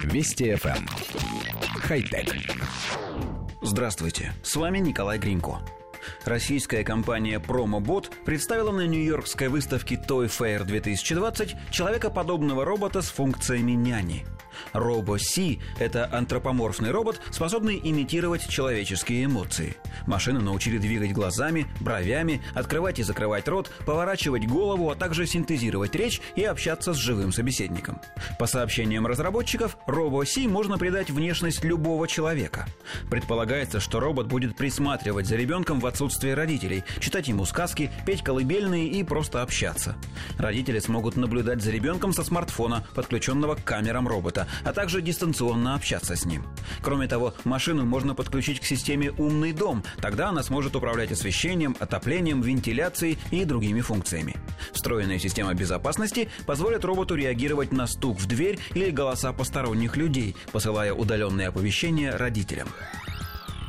Вести FM. Эм. Хай-тек. Здравствуйте, с вами Николай Гринько. Российская компания PromoBot представила на Нью-Йоркской выставке Toy Fair 2020 человекоподобного робота с функциями няни – Робо-Си – это антропоморфный робот, способный имитировать человеческие эмоции. Машины научили двигать глазами, бровями, открывать и закрывать рот, поворачивать голову, а также синтезировать речь и общаться с живым собеседником. По сообщениям разработчиков, Робо-Си можно придать внешность любого человека. Предполагается, что робот будет присматривать за ребенком в отсутствие родителей, читать ему сказки, петь колыбельные и просто общаться. Родители смогут наблюдать за ребенком со смартфона, подключенного к камерам робота, а также дистанционно общаться с ним. Кроме того, машину можно подключить к системе «Умный дом», тогда она сможет управлять освещением, отоплением, вентиляцией и другими функциями. Встроенная система безопасности позволит роботу реагировать на стук в дверь или голоса посторонних людей, посылая удаленные оповещения родителям.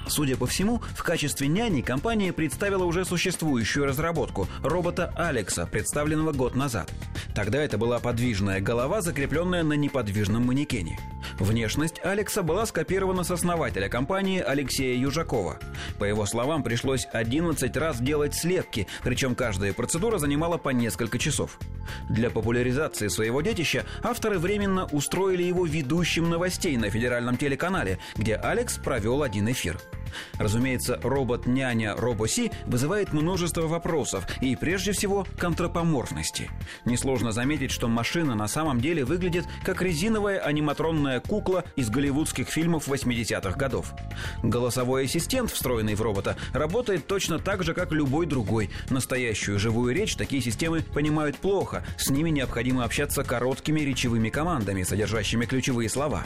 Судя по всему, в качестве няни компания представила уже существующую разработку – робота Алекса, представленного год назад. Тогда это была подвижная голова, закрепленная на неподвижном манекене. Внешность Алекса была скопирована с основателя компании Алексея Южакова. По его словам, пришлось 11 раз делать слепки, причем каждая процедура занимала по несколько часов. Для популяризации своего детища авторы временно устроили его ведущим новостей на федеральном телеканале, где Алекс провел один эфир. Разумеется, робот-няня Робоси вызывает множество вопросов и, прежде всего, к антропоморфности. Несложно заметить, что машина на самом деле выглядит как резиновая аниматронная кукла из голливудских фильмов 80-х годов. Голосовой ассистент, встроенный в робота, работает точно так же, как любой другой. Настоящую живую речь такие системы понимают плохо, с ними необходимо общаться короткими речевыми командами, содержащими ключевые слова.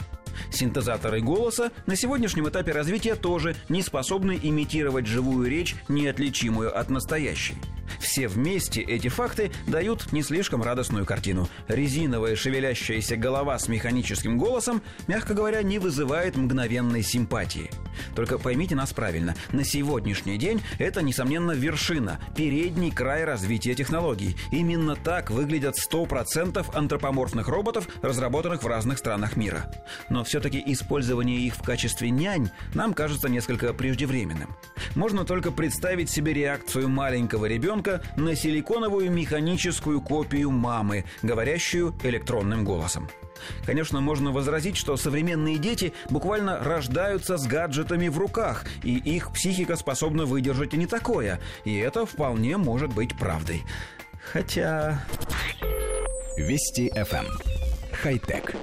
Синтезаторы голоса на сегодняшнем этапе развития тоже не способны имитировать живую речь, неотличимую от настоящей. Все вместе эти факты дают не слишком радостную картину. Резиновая шевелящаяся голова с механическим голосом, мягко говоря, не вызывает мгновенной симпатии. Только поймите нас правильно, на сегодняшний день это, несомненно, вершина, передний край развития технологий. Именно так выглядят 100% антропоморфных роботов, разработанных в разных странах мира. Но все-таки использование их в качестве нянь нам кажется несколько преждевременным. Можно только представить себе реакцию маленького ребенка на силиконовую механическую копию мамы, говорящую электронным голосом. Конечно, можно возразить, что современные дети буквально рождаются с гаджетами в руках, и их психика способна выдержать и не такое. И это вполне может быть правдой. Хотя... Вести FM. Эм. Хай-тек.